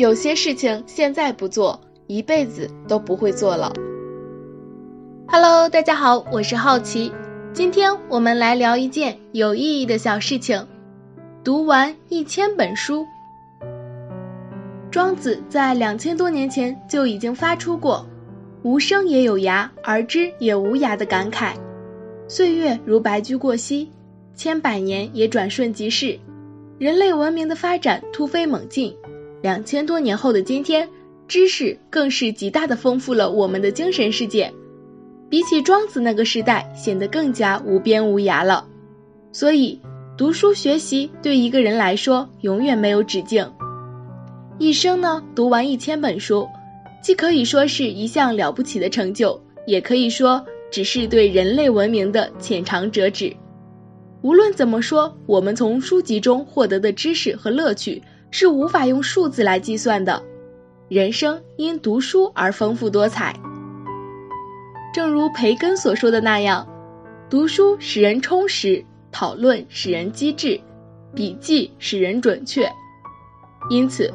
有些事情现在不做，一辈子都不会做了。Hello，大家好，我是好奇，今天我们来聊一件有意义的小事情：读完一千本书。庄子在两千多年前就已经发出过“无声也有涯，而知也无涯”的感慨。岁月如白驹过隙，千百年也转瞬即逝。人类文明的发展突飞猛进，两千多年后的今天，知识更是极大的丰富了我们的精神世界，比起庄子那个时代，显得更加无边无涯了。所以，读书学习对一个人来说，永远没有止境。一生呢，读完一千本书，既可以说是一项了不起的成就，也可以说只是对人类文明的浅尝辄止。无论怎么说，我们从书籍中获得的知识和乐趣是无法用数字来计算的。人生因读书而丰富多彩。正如培根所说的那样，读书使人充实，讨论使人机智，笔记使人准确。因此，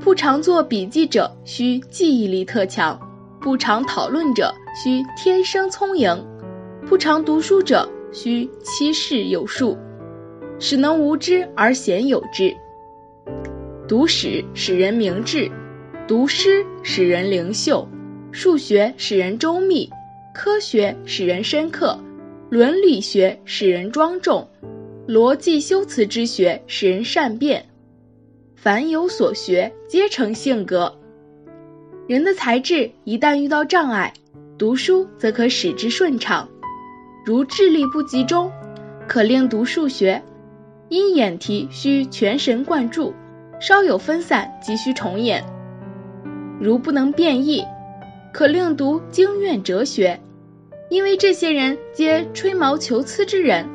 不常做笔记者需记忆力特强，不常讨论者需天生聪颖，不常读书者。需七事有数，使能无知而鲜有之。读史使人明智，读诗使人灵秀，数学使人周密，科学使人深刻，伦理学使人庄重，逻辑修辞之学使人善变。凡有所学，皆成性格。人的才智一旦遇到障碍，读书则可使之顺畅。如智力不集中，可令读数学；因眼题需全神贯注，稍有分散即需重演。如不能变异，可另读经院哲学，因为这些人皆吹毛求疵之人。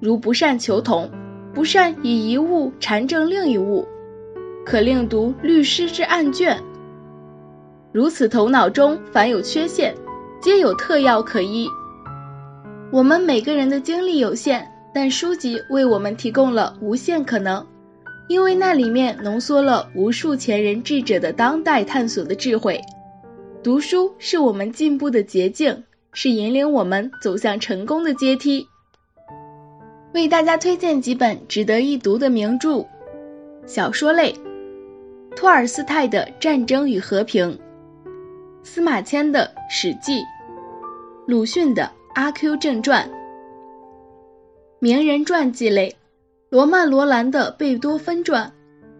如不善求同，不善以一物缠正另一物，可另读律师之案卷。如此头脑中凡有缺陷，皆有特药可医。我们每个人的精力有限，但书籍为我们提供了无限可能，因为那里面浓缩了无数前人智者的当代探索的智慧。读书是我们进步的捷径，是引领我们走向成功的阶梯。为大家推荐几本值得一读的名著：小说类，托尔斯泰的《战争与和平》，司马迁的《史记》，鲁迅的。阿 Q 正传，名人传记类，罗曼·罗兰的贝多芬传，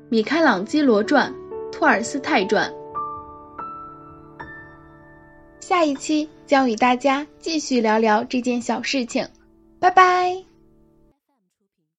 米开朗基罗传，托尔斯泰传。下一期将与大家继续聊聊这件小事情，拜拜。